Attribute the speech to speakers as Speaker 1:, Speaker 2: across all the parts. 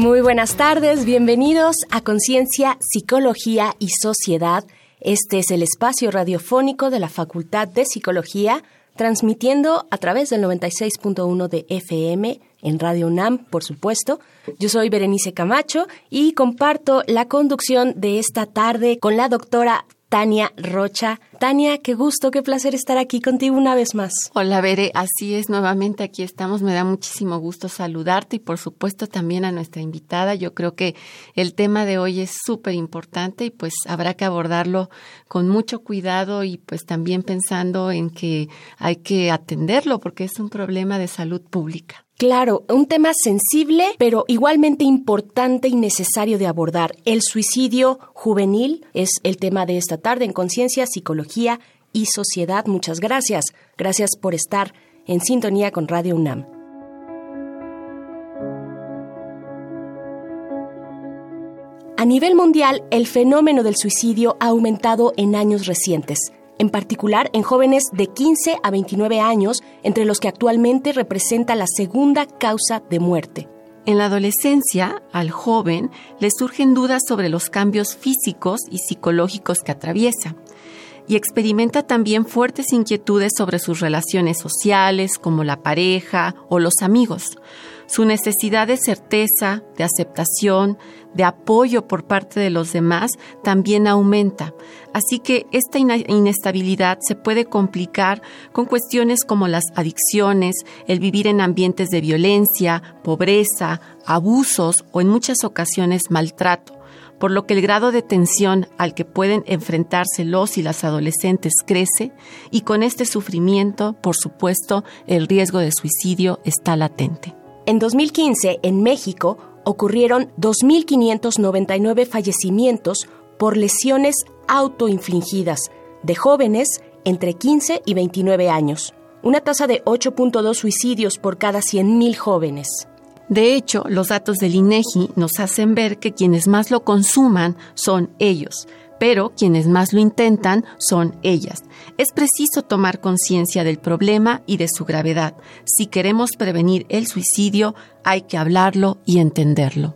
Speaker 1: Muy buenas tardes, bienvenidos a Conciencia, Psicología y Sociedad. Este es el espacio radiofónico de la Facultad de Psicología, transmitiendo a través del 96.1 de FM en Radio UNAM, por supuesto. Yo soy Berenice Camacho y comparto la conducción de esta tarde con la doctora Tania Rocha. Tania, qué gusto, qué placer estar aquí contigo una vez más.
Speaker 2: Hola, Bere, así es, nuevamente aquí estamos. Me da muchísimo gusto saludarte y por supuesto también a nuestra invitada. Yo creo que el tema de hoy es súper importante y pues habrá que abordarlo con mucho cuidado y pues también pensando en que hay que atenderlo porque es un problema de salud pública.
Speaker 1: Claro, un tema sensible, pero igualmente importante y necesario de abordar. El suicidio juvenil es el tema de esta tarde en Conciencia, Psicología y Sociedad. Muchas gracias. Gracias por estar en sintonía con Radio UNAM. A nivel mundial, el fenómeno del suicidio ha aumentado en años recientes en particular en jóvenes de 15 a 29 años, entre los que actualmente representa la segunda causa de muerte.
Speaker 2: En la adolescencia, al joven le surgen dudas sobre los cambios físicos y psicológicos que atraviesa y experimenta también fuertes inquietudes sobre sus relaciones sociales, como la pareja o los amigos. Su necesidad de certeza, de aceptación, de apoyo por parte de los demás también aumenta. Así que esta inestabilidad se puede complicar con cuestiones como las adicciones, el vivir en ambientes de violencia, pobreza, abusos o en muchas ocasiones maltrato por lo que el grado de tensión al que pueden enfrentarse los y las adolescentes crece y con este sufrimiento, por supuesto, el riesgo de suicidio está latente.
Speaker 1: En 2015, en México, ocurrieron 2.599 fallecimientos por lesiones autoinfligidas de jóvenes entre 15 y 29 años, una tasa de 8.2 suicidios por cada 100.000 jóvenes.
Speaker 2: De hecho, los datos del INEGI nos hacen ver que quienes más lo consuman son ellos, pero quienes más lo intentan son ellas. Es preciso tomar conciencia del problema y de su gravedad. Si queremos prevenir el suicidio, hay que hablarlo y entenderlo.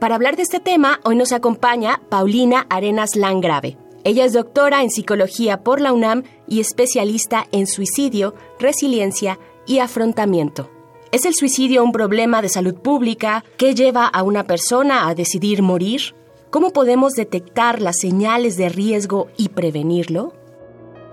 Speaker 1: Para hablar de este tema, hoy nos acompaña Paulina Arenas Langrave. Ella es doctora en psicología por la UNAM y especialista en suicidio, resiliencia y afrontamiento. ¿Es el suicidio un problema de salud pública que lleva a una persona a decidir morir? ¿Cómo podemos detectar las señales de riesgo y prevenirlo?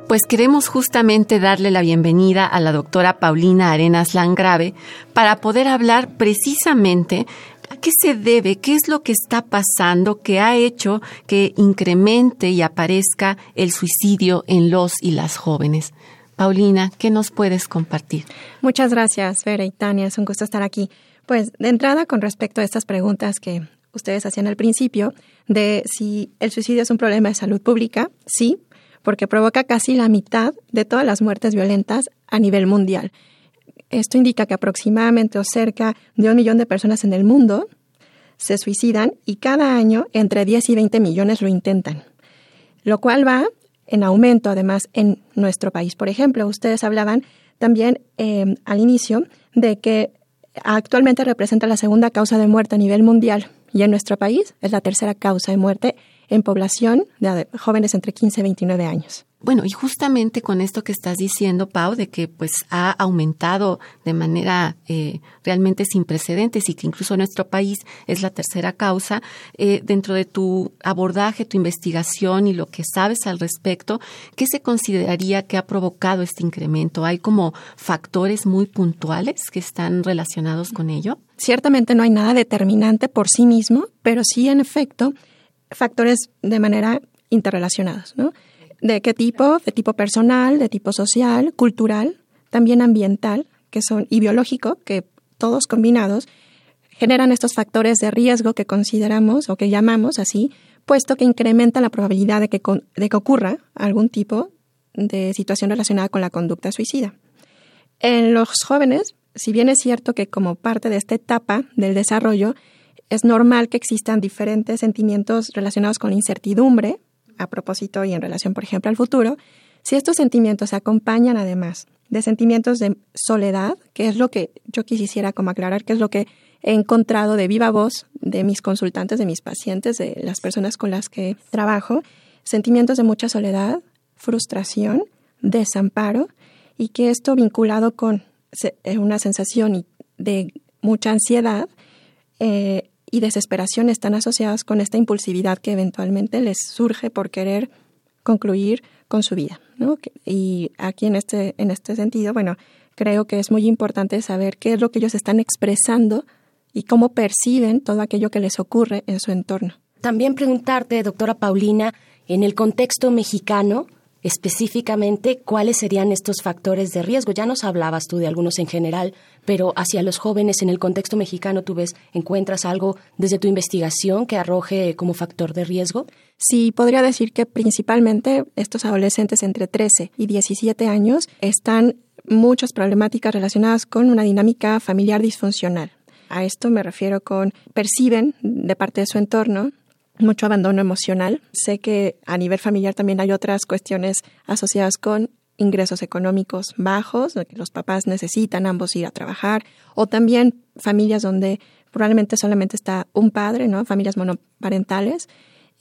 Speaker 2: Pues queremos justamente darle la bienvenida a la doctora Paulina Arenas Langrave para poder hablar precisamente a qué se debe, qué es lo que está pasando que ha hecho que incremente y aparezca el suicidio en los y las jóvenes. Paulina, ¿qué nos puedes compartir?
Speaker 3: Muchas gracias, Vera y Tania. Es un gusto estar aquí. Pues de entrada, con respecto a estas preguntas que ustedes hacían al principio, de si el suicidio es un problema de salud pública, sí, porque provoca casi la mitad de todas las muertes violentas a nivel mundial. Esto indica que aproximadamente o cerca de un millón de personas en el mundo se suicidan y cada año entre 10 y 20 millones lo intentan, lo cual va en aumento además en nuestro país. Por ejemplo, ustedes hablaban también eh, al inicio de que actualmente representa la segunda causa de muerte a nivel mundial y en nuestro país es la tercera causa de muerte en población de jóvenes entre 15 y 29 años.
Speaker 2: Bueno, y justamente con esto que estás diciendo, Pau, de que pues ha aumentado de manera eh, realmente sin precedentes y que incluso nuestro país es la tercera causa, eh, dentro de tu abordaje, tu investigación y lo que sabes al respecto, ¿qué se consideraría que ha provocado este incremento? ¿Hay como factores muy puntuales que están relacionados con ello?
Speaker 3: Ciertamente no hay nada determinante por sí mismo, pero sí en efecto factores de manera interrelacionados, ¿no? ¿De qué tipo? De tipo personal, de tipo social, cultural, también ambiental, que son, y biológico, que todos combinados generan estos factores de riesgo que consideramos o que llamamos así, puesto que incrementan la probabilidad de que, de que ocurra algún tipo de situación relacionada con la conducta suicida. En los jóvenes, si bien es cierto que como parte de esta etapa del desarrollo, es normal que existan diferentes sentimientos relacionados con la incertidumbre, a propósito y en relación, por ejemplo, al futuro, si estos sentimientos se acompañan además de sentimientos de soledad, que es lo que yo quisiera como aclarar, que es lo que he encontrado de viva voz de mis consultantes, de mis pacientes, de las personas con las que trabajo, sentimientos de mucha soledad, frustración, desamparo, y que esto vinculado con eh, una sensación de mucha ansiedad eh, y desesperación están asociadas con esta impulsividad que eventualmente les surge por querer concluir con su vida. Y aquí en este, en este sentido, bueno, creo que es muy importante saber qué es lo que ellos están expresando y cómo perciben todo aquello que les ocurre en su entorno.
Speaker 1: También preguntarte, doctora Paulina, en el contexto mexicano, específicamente cuáles serían estos factores de riesgo. Ya nos hablabas tú de algunos en general, pero hacia los jóvenes en el contexto mexicano, ¿tú ves, encuentras algo desde tu investigación que arroje como factor de riesgo?
Speaker 3: Sí, podría decir que principalmente estos adolescentes entre 13 y 17 años están muchas problemáticas relacionadas con una dinámica familiar disfuncional. A esto me refiero con perciben de parte de su entorno mucho abandono emocional. Sé que a nivel familiar también hay otras cuestiones asociadas con ingresos económicos bajos, que los papás necesitan ambos ir a trabajar, o también familias donde probablemente solamente está un padre, ¿no? Familias monoparentales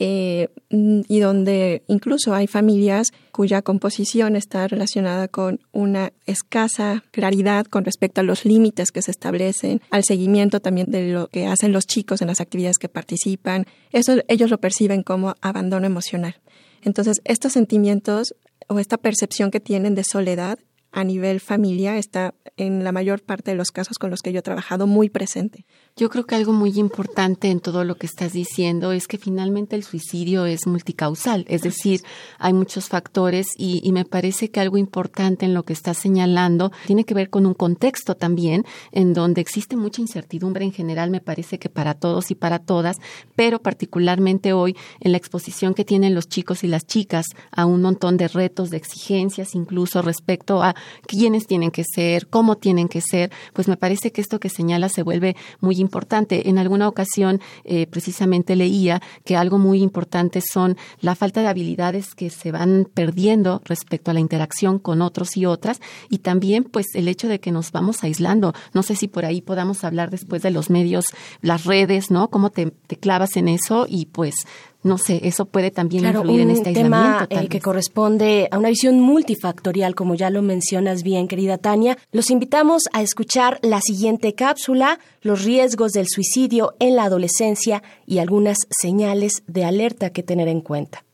Speaker 3: eh, y donde incluso hay familias cuya composición está relacionada con una escasa claridad con respecto a los límites que se establecen, al seguimiento también de lo que hacen los chicos en las actividades que participan. Eso ellos lo perciben como abandono emocional. Entonces, estos sentimientos o esta percepción que tienen de soledad a nivel familia está en la mayor parte de los casos con los que yo he trabajado muy presente.
Speaker 2: Yo creo que algo muy importante en todo lo que estás diciendo es que finalmente el suicidio es multicausal, es decir, hay muchos factores y, y, me parece que algo importante en lo que estás señalando tiene que ver con un contexto también en donde existe mucha incertidumbre en general, me parece que para todos y para todas, pero particularmente hoy en la exposición que tienen los chicos y las chicas a un montón de retos, de exigencias, incluso respecto a quiénes tienen que ser, cómo tienen que ser, pues me parece que esto que señala se vuelve muy importante. En alguna ocasión eh, precisamente leía que algo muy importante son la falta de habilidades que se van perdiendo respecto a la interacción con otros y otras y también pues el hecho de que nos vamos aislando. No sé si por ahí podamos hablar después de los medios, las redes, ¿no? Cómo te, te clavas en eso y pues no sé, eso puede también influir en este
Speaker 1: tema eh, que corresponde a una visión multifactorial, como ya lo mencionas bien, querida Tania. Los invitamos a escuchar la siguiente cápsula, los riesgos del suicidio en la adolescencia y algunas señales de alerta que tener en cuenta.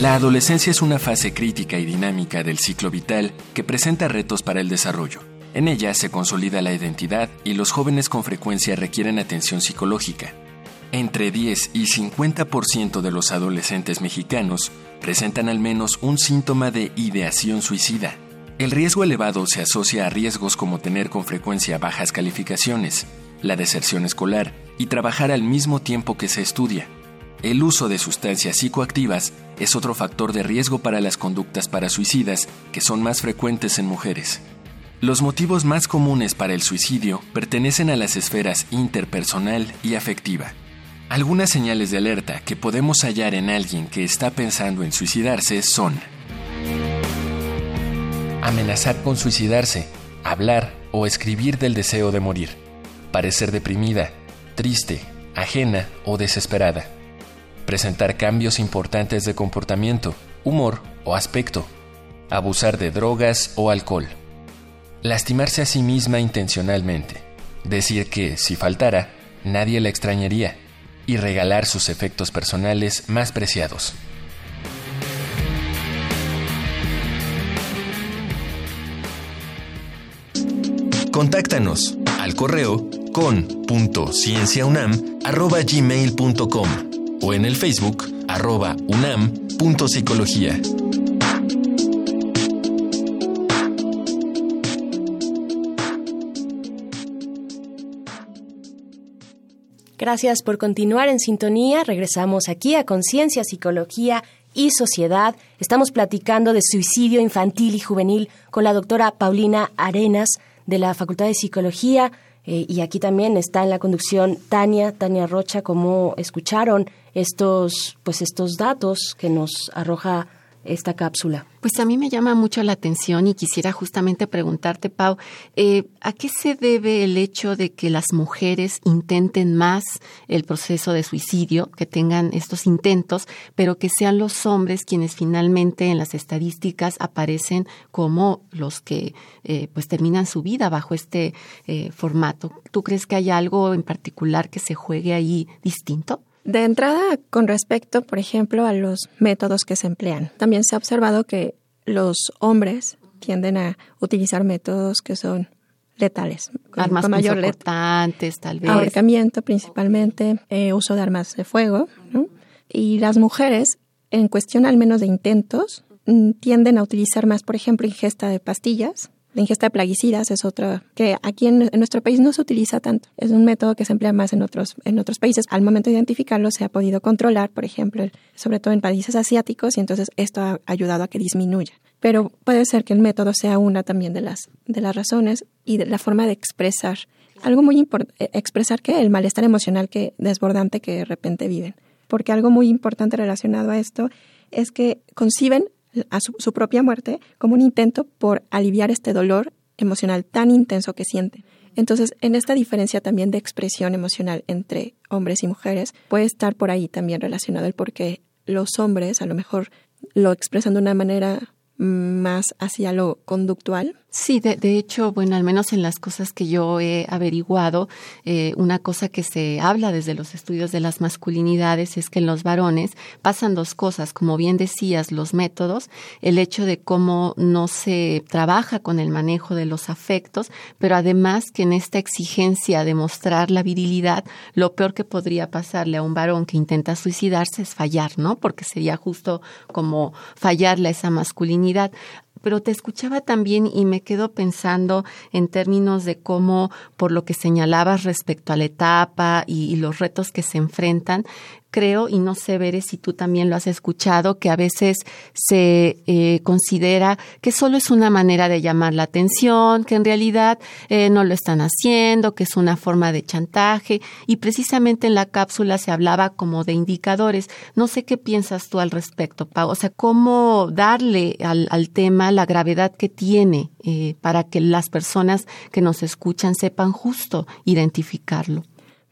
Speaker 4: La adolescencia es una fase crítica y dinámica del ciclo vital que presenta retos para el desarrollo. En ella se consolida la identidad y los jóvenes con frecuencia requieren atención psicológica. Entre 10 y 50% de los adolescentes mexicanos presentan al menos un síntoma de ideación suicida. El riesgo elevado se asocia a riesgos como tener con frecuencia bajas calificaciones, la deserción escolar y trabajar al mismo tiempo que se estudia. El uso de sustancias psicoactivas es otro factor de riesgo para las conductas parasuicidas que son más frecuentes en mujeres. Los motivos más comunes para el suicidio pertenecen a las esferas interpersonal y afectiva. Algunas señales de alerta que podemos hallar en alguien que está pensando en suicidarse son amenazar con suicidarse, hablar o escribir del deseo de morir, parecer deprimida, triste, ajena o desesperada, presentar cambios importantes de comportamiento, humor o aspecto, abusar de drogas o alcohol Lastimarse a sí misma intencionalmente. Decir que, si faltara, nadie la extrañaría. Y regalar sus efectos personales más preciados. Contáctanos al correo con.cienciaunam.gmail.com o en el Facebook arroba unam.psicología.
Speaker 1: Gracias por continuar en sintonía. Regresamos aquí a Conciencia, Psicología y Sociedad. Estamos platicando de suicidio infantil y juvenil con la doctora Paulina Arenas de la Facultad de Psicología. Eh, y aquí también está en la conducción Tania, Tania Rocha, como escucharon estos, pues estos datos que nos arroja esta cápsula.
Speaker 2: Pues a mí me llama mucho la atención y quisiera justamente preguntarte, Pau, eh, ¿a qué se debe el hecho de que las mujeres intenten más el proceso de suicidio, que tengan estos intentos, pero que sean los hombres quienes finalmente en las estadísticas aparecen como los que eh, pues terminan su vida bajo este eh, formato? ¿Tú crees que hay algo en particular que se juegue ahí distinto?
Speaker 3: De entrada, con respecto, por ejemplo, a los métodos que se emplean, también se ha observado que los hombres tienden a utilizar métodos que son letales.
Speaker 2: Armas con mayor importantes, tal vez.
Speaker 3: Ahorcamiento principalmente, eh, uso de armas de fuego. Y las mujeres, en cuestión al menos de intentos, mm, tienden a utilizar más, por ejemplo, ingesta de pastillas, la ingesta de plaguicidas es otra que aquí en, nuestro país no se utiliza tanto. Es un método que se emplea más en otros, en otros países. Al momento de identificarlo se ha podido controlar, por ejemplo, sobre todo en países asiáticos, y entonces esto ha ayudado a que disminuya. Pero puede ser que el método sea una también de las, de las razones y de la forma de expresar. Algo muy importante, eh, expresar que el malestar emocional que desbordante que de repente viven. Porque algo muy importante relacionado a esto es que conciben a su, propia muerte como un intento por aliviar este dolor emocional tan intenso que sienten. Entonces, en esta diferencia también de expresión emocional entre hombres y mujeres, puede estar por ahí también relacionado el por qué los hombres a lo mejor lo expresan de una manera más hacia lo conductual
Speaker 2: Sí, de, de, hecho, bueno, al menos en las cosas que yo he averiguado, eh, una cosa que se habla desde los estudios de las masculinidades es que en los varones pasan dos cosas, como bien decías, los métodos, el hecho de cómo no se trabaja con el manejo de los afectos, pero además que en esta exigencia de mostrar la virilidad, lo peor que podría pasarle a un varón que intenta suicidarse es fallar, ¿no? Porque sería justo como fallarle a esa masculinidad pero te escuchaba también y me quedo pensando en términos de cómo, por lo que señalabas respecto a la etapa y, los retos que se enfrentan, creo, y no sé, Veres, si tú también lo has escuchado, que a veces se eh, considera que solo es una manera de llamar la atención, que en realidad eh, no lo están haciendo, que es una forma de chantaje, y precisamente en la cápsula se hablaba como de indicadores. No sé qué piensas tú al respecto, Pau. O sea, cómo darle al, al tema la gravedad que tiene eh, para que las personas que nos escuchan sepan justo identificarlo.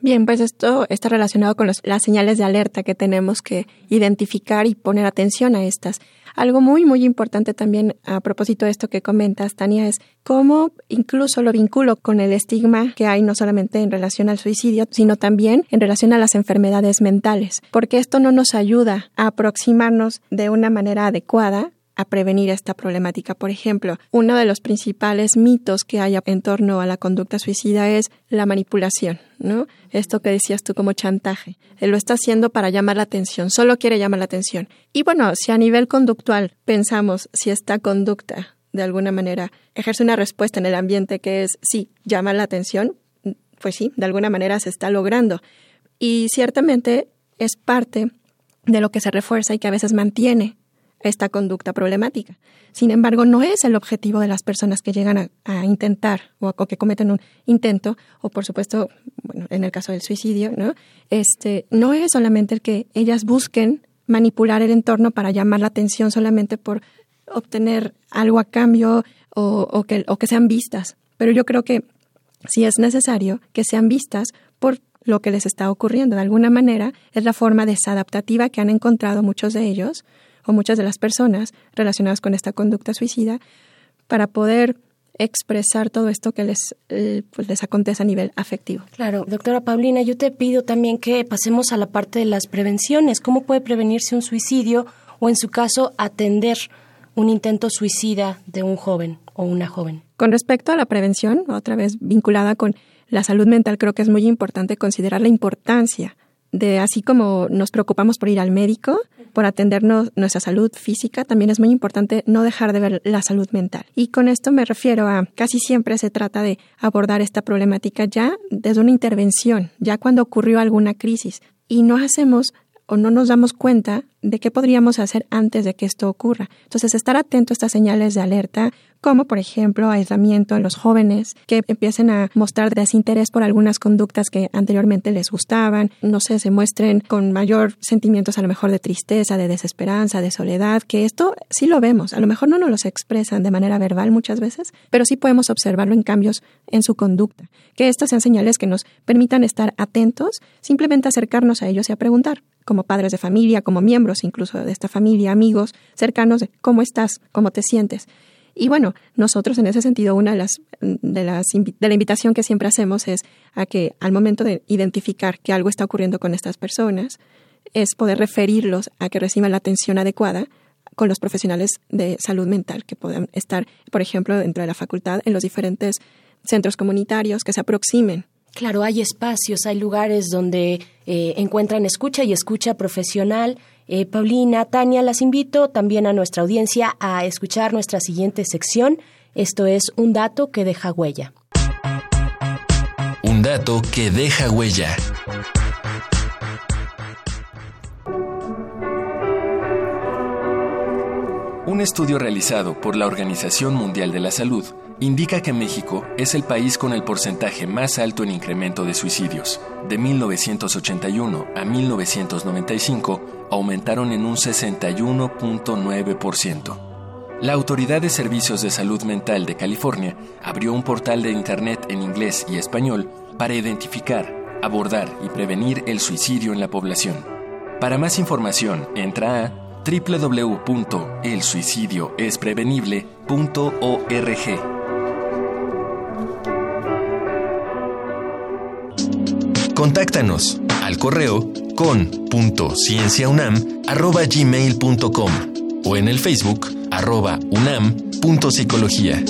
Speaker 3: Bien, pues esto está relacionado con las señales de alerta que tenemos que identificar y poner atención a estas. Algo muy, muy importante también a propósito de esto que comentas, Tania, es cómo incluso lo vinculo con el estigma que hay no solamente en relación al suicidio, sino también en relación a las enfermedades mentales, porque esto no nos ayuda a aproximarnos de una manera adecuada a prevenir esta problemática. Por ejemplo, uno de los principales mitos que hay en torno a la conducta suicida es la manipulación, ¿no? Esto que decías tú como chantaje. Él lo está haciendo para llamar la atención, solo quiere llamar la atención. Y bueno, si a nivel conductual pensamos si esta conducta de alguna manera ejerce una respuesta en el ambiente que es sí, llama la atención, pues sí, de alguna manera se está logrando. Y ciertamente es parte de lo que se refuerza y que a veces mantiene esta conducta problemática. Sin embargo, no es el objetivo de las personas que llegan a, intentar o, que cometen un intento, o por supuesto, bueno, en el caso del suicidio, ¿no? Este, no es solamente el que ellas busquen manipular el entorno para llamar la atención solamente por obtener algo a cambio o, que, o que sean vistas. Pero yo creo que sí es necesario que sean vistas por lo que les está ocurriendo. De alguna manera, es la forma desadaptativa que han encontrado muchos de ellos o muchas de las personas relacionadas con esta conducta suicida para poder expresar todo esto que les, eh, pues les acontece a nivel afectivo.
Speaker 1: Claro, doctora Paulina, yo te pido también que pasemos a la parte de las prevenciones. ¿Cómo puede prevenirse un suicidio o, en su caso, atender un intento suicida de un joven o una joven?
Speaker 3: Con respecto a la prevención, otra vez vinculada con la salud mental, creo que es muy importante considerar la importancia de así como nos preocupamos por ir al médico, por atendernos nuestra salud física, también es muy importante no dejar de ver la salud mental. Y con esto me refiero a casi siempre se trata de abordar esta problemática ya desde una intervención, ya cuando ocurrió alguna crisis. Y no hacemos o no nos damos cuenta de qué podríamos hacer antes de que esto ocurra. Entonces, estar atento a estas señales de alerta, como por ejemplo aislamiento en los jóvenes, que empiecen a mostrar desinterés por algunas conductas que anteriormente les gustaban, no sé, se muestren con mayor sentimientos a lo mejor de tristeza, de desesperanza, de soledad, que esto sí lo vemos, a lo mejor no nos los expresan de manera verbal muchas veces, pero sí podemos observarlo en cambios en su conducta, que estas sean señales que nos permitan estar atentos, simplemente acercarnos a ellos y a preguntar, como padres de familia, como miembros incluso de esta familia, amigos cercanos, de cómo estás, cómo te sientes. Y bueno, nosotros en ese sentido, una de las, de las de la invitación que siempre hacemos es a que al momento de identificar que algo está ocurriendo con estas personas, es poder referirlos a que reciban la atención adecuada con los profesionales de salud mental que puedan estar, por ejemplo, dentro de la facultad, en los diferentes centros comunitarios que se aproximen
Speaker 1: Claro, hay espacios, hay lugares donde eh, encuentran escucha y escucha profesional. Eh, Paulina, Tania, las invito también a nuestra audiencia a escuchar nuestra siguiente sección. Esto es un dato que deja huella.
Speaker 4: Un dato que deja huella. Un estudio realizado por la Organización Mundial de la Salud indica que México es el país con el porcentaje más alto en incremento de suicidios. De 1981 a 1995 aumentaron en un 61.9%. La Autoridad de Servicios de Salud Mental de California abrió un portal de Internet en inglés y español para identificar, abordar y prevenir el suicidio en la población. Para más información, entra a www.elsuicidioesprevenible.org. Contáctanos al correo con.cienciaunam.gmail.com o en el Facebook arroba unam.psicología.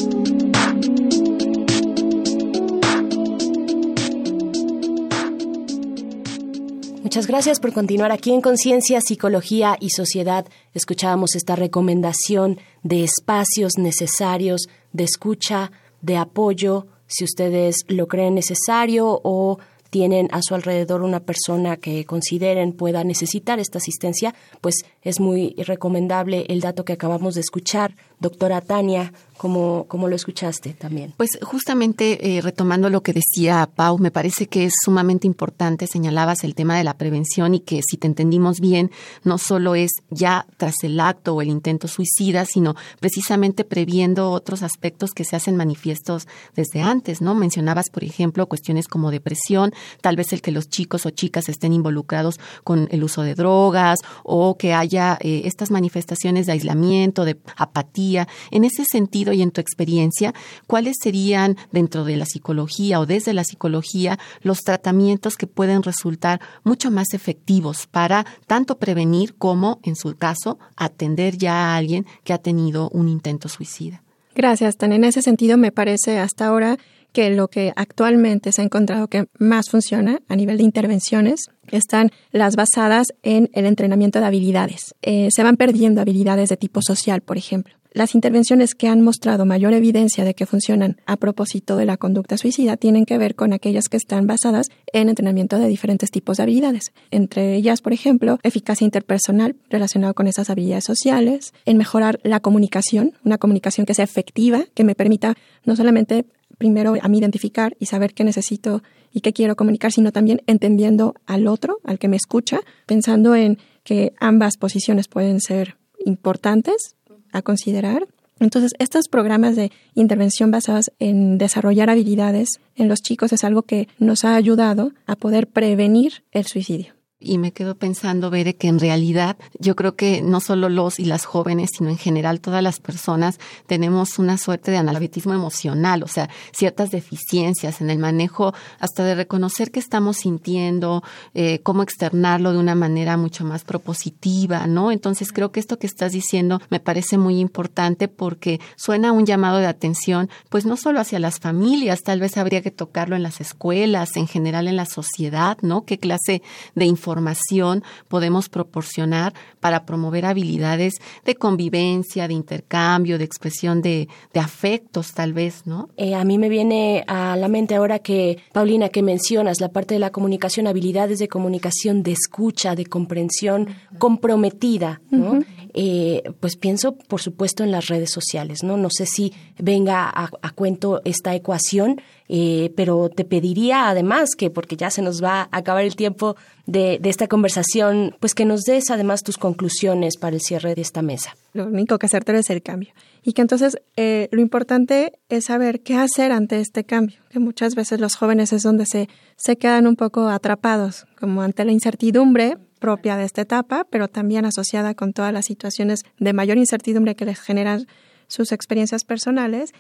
Speaker 1: Muchas gracias por continuar aquí en Conciencia, Psicología y Sociedad. Escuchábamos esta recomendación de espacios necesarios de escucha, de apoyo, si ustedes lo creen necesario o tienen a su alrededor una persona que consideren pueda necesitar esta asistencia, pues es muy recomendable el dato que acabamos de escuchar. Doctora Tania, ¿cómo, cómo lo escuchaste también?
Speaker 2: Pues justamente eh, retomando lo que decía Pau, me parece que es sumamente importante, señalabas el tema de la prevención y que si te entendimos bien, no solo es ya tras el acto o el intento suicida, sino precisamente previendo otros aspectos que se hacen manifiestos desde antes, ¿no? Mencionabas, por ejemplo, cuestiones como depresión, tal vez el que los chicos o chicas estén involucrados con el uso de drogas o que haya eh, estas manifestaciones de aislamiento, de apatía. En ese sentido y en tu experiencia, ¿cuáles serían dentro de la psicología o desde la psicología los tratamientos que pueden resultar mucho más efectivos para tanto prevenir como, en su caso, atender ya a alguien que ha tenido un intento suicida?
Speaker 3: Gracias, Tan. En ese sentido, me parece hasta ahora que lo que actualmente se ha encontrado que más funciona a nivel de intervenciones están las basadas en el entrenamiento de habilidades. Eh, se van perdiendo habilidades de tipo social, por ejemplo. Las intervenciones que han mostrado mayor evidencia de que funcionan a propósito de la conducta suicida tienen que ver con aquellas que están basadas en entrenamiento de diferentes tipos de habilidades. Entre ellas, por ejemplo, eficacia interpersonal relacionada con esas habilidades sociales, en mejorar la comunicación, una comunicación que sea efectiva, que me permita no solamente primero a mí identificar y saber qué necesito y qué quiero comunicar, sino también entendiendo al otro, al que me escucha, pensando en que ambas posiciones pueden ser importantes a considerar. Entonces, estos programas de intervención basados en desarrollar habilidades en los chicos es algo que nos ha ayudado a poder prevenir el suicidio
Speaker 2: y me quedo pensando, Bere, que en realidad yo creo que no solo los y las jóvenes, sino en general todas las personas tenemos una suerte de analfabetismo emocional, o sea, ciertas deficiencias en el manejo hasta de reconocer qué estamos sintiendo, eh, cómo externarlo de una manera mucho más propositiva, ¿no? Entonces creo que esto que estás diciendo me parece muy importante porque suena un llamado de atención, pues no solo hacia las familias, tal vez habría que tocarlo en las escuelas, en general en la sociedad, ¿no? ¿Qué clase de información información podemos proporcionar para promover habilidades de convivencia, de intercambio, de expresión de, afectos, tal vez, ¿no?
Speaker 1: Eh, a mí me viene a la mente ahora que, Paulina, que mencionas la parte de la comunicación, habilidades de comunicación, de escucha, de comprensión comprometida, ¿no? Eh, pues pienso, por supuesto, en las redes sociales, ¿no? No sé si venga a, cuento esta ecuación, eh, pero te pediría además que, porque ya se nos va a acabar el tiempo de, esta conversación, pues que nos des además tus conclusiones para el cierre de esta mesa.
Speaker 3: Lo único que hacer es el cambio. Y que entonces eh, lo importante es saber qué hacer ante este cambio, que muchas veces los jóvenes es donde se, se quedan un poco atrapados, como ante la incertidumbre, propia de esta etapa, pero también asociada con todas las situaciones de mayor incertidumbre que les generan sus experiencias personales,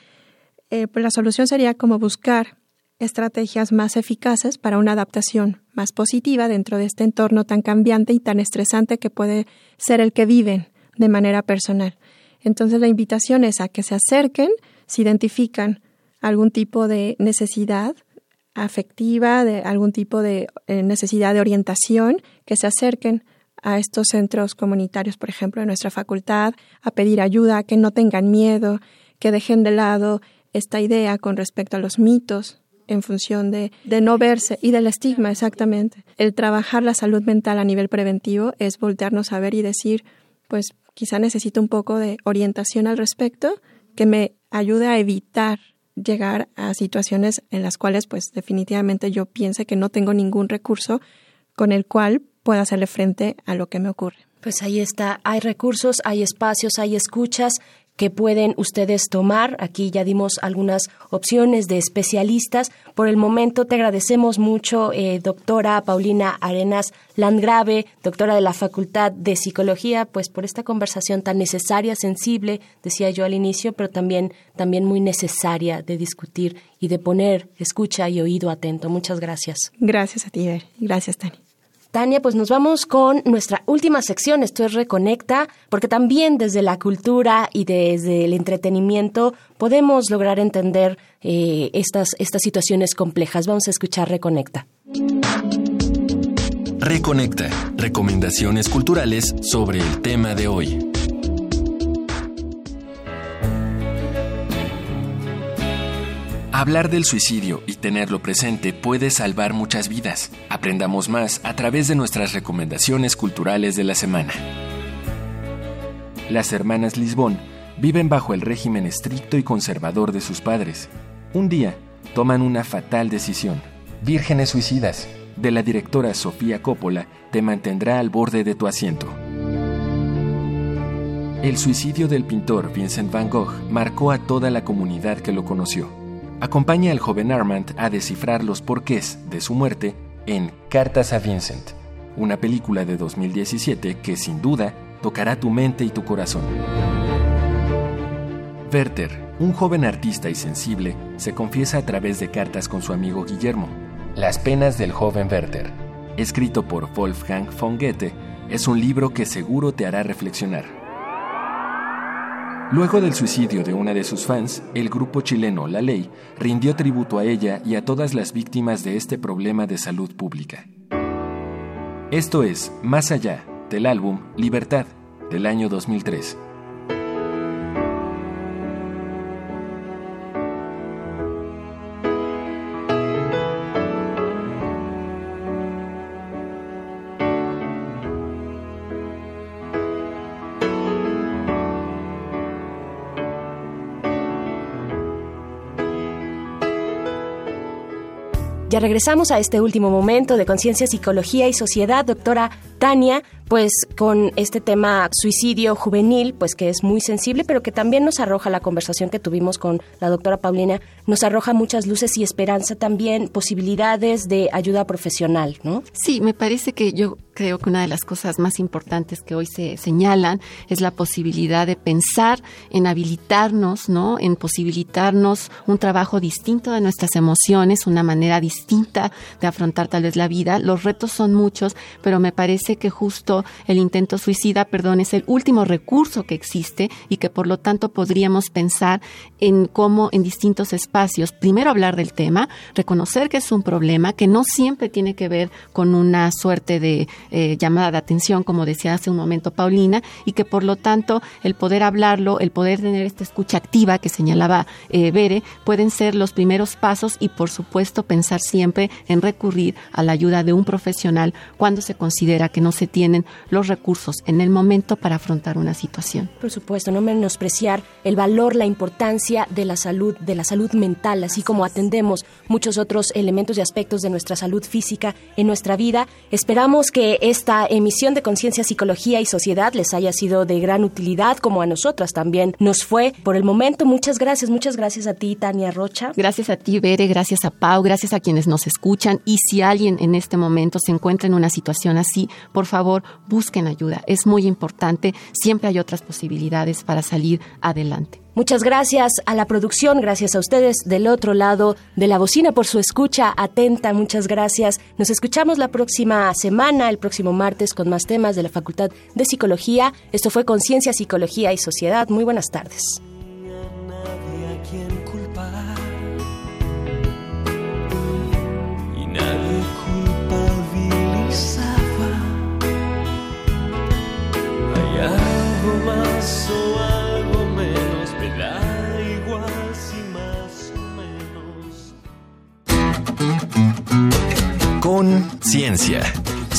Speaker 3: eh, pues la solución sería como buscar estrategias más eficaces para una adaptación más positiva dentro de este entorno tan cambiante y tan estresante que puede ser el que viven de manera personal. Entonces la invitación es a que se acerquen, si identifican algún tipo de necesidad afectiva, de algún tipo de eh, necesidad de orientación, que se acerquen a estos centros comunitarios, por ejemplo, de nuestra facultad, a pedir ayuda, que no tengan miedo, que dejen de lado esta idea con respecto a los mitos en función de, de no verse y del estigma, exactamente. El trabajar la salud mental a nivel preventivo es voltearnos a ver y decir, pues quizá necesito un poco de orientación al respecto que me ayude a evitar llegar a situaciones en las cuales pues definitivamente yo piense que no tengo ningún recurso con el cual pueda hacerle frente a lo que me ocurre.
Speaker 1: Pues ahí está, hay recursos, hay espacios, hay escuchas que pueden ustedes tomar. Aquí ya dimos algunas opciones de especialistas. Por el momento te agradecemos mucho, eh, doctora Paulina Arenas Landgrave, doctora de la Facultad de Psicología, pues por esta conversación tan necesaria, sensible, decía yo al inicio, pero también, también muy necesaria de discutir y de poner escucha y oído atento. Muchas gracias.
Speaker 3: Gracias a ti, Gracias, Tani.
Speaker 1: Tania, pues nos vamos con nuestra última sección, esto es Reconecta, porque también desde la cultura y desde el entretenimiento podemos lograr entender eh, estas, estas situaciones complejas. Vamos a escuchar Reconecta.
Speaker 4: Reconecta, recomendaciones culturales sobre el tema de hoy. Hablar del suicidio y tenerlo presente puede salvar muchas vidas. Aprendamos más a través de nuestras recomendaciones culturales de la semana. Las hermanas Lisbón viven bajo el régimen estricto y conservador de sus padres. Un día, toman una fatal decisión. Vírgenes suicidas, de la directora Sofía Coppola, te mantendrá al borde de tu asiento. El suicidio del pintor Vincent van Gogh marcó a toda la comunidad que lo conoció acompaña al joven Armand a descifrar los porqués de su muerte en Cartas a Vincent, una película de 2017 que sin duda tocará tu mente y tu corazón. Werther, un joven artista y sensible, se confiesa a través de cartas con su amigo Guillermo. Las penas del joven Werther, escrito por Wolfgang von Goethe, es un libro que seguro te hará reflexionar. Luego del suicidio de una de sus fans, el grupo chileno La Ley rindió tributo a ella y a todas las víctimas de este problema de salud pública. Esto es Más allá del álbum Libertad del año 2003.
Speaker 1: Ya regresamos a este último momento de conciencia, psicología y sociedad, doctora Tania, pues con este tema suicidio juvenil, pues que es muy sensible, pero que también nos arroja la conversación que tuvimos con la doctora Paulina, nos arroja muchas luces y esperanza también, posibilidades de ayuda profesional, ¿no?
Speaker 2: Sí, me parece que yo creo que una de las cosas más importantes que hoy se señalan es la posibilidad de pensar en habilitarnos, ¿no? En posibilitarnos un trabajo distinto de nuestras emociones, una manera distinta de afrontar tal vez la vida. Los retos son muchos, pero me parece que justo el intento suicida, perdón, es el último recurso que existe y que por lo tanto podríamos pensar en cómo en distintos espacios, primero hablar del tema, reconocer que es un problema, que no siempre tiene que ver con una suerte de eh, llamada de atención, como decía hace un momento Paulina, y que por lo tanto el poder hablarlo, el poder tener esta escucha activa que señalaba eh, Bere, pueden ser los primeros pasos y por supuesto pensar siempre en recurrir a la ayuda de un profesional cuando se considera que no se tienen los recursos en el momento para afrontar una situación.
Speaker 1: Por supuesto, no menospreciar el valor, la importancia de la salud, de la salud mental, así como atendemos muchos otros elementos y aspectos de nuestra salud física en nuestra vida. Esperamos que esta emisión de Conciencia, Psicología y Sociedad les haya sido de gran utilidad, como a nosotras también nos fue. Por el momento, muchas gracias, muchas gracias a ti, Tania Rocha.
Speaker 2: Gracias a ti, Bere, gracias a Pau, gracias a quienes nos escuchan. Y si alguien en este momento se encuentra en una situación así, por favor, busquen ayuda. Es muy importante. Siempre hay otras posibilidades para salir adelante.
Speaker 1: Muchas gracias a la producción, gracias a ustedes del otro lado de la bocina por su escucha atenta, muchas gracias. Nos escuchamos la próxima semana, el próximo martes, con más temas de la Facultad de Psicología. Esto fue Conciencia, Psicología y Sociedad. Muy buenas tardes.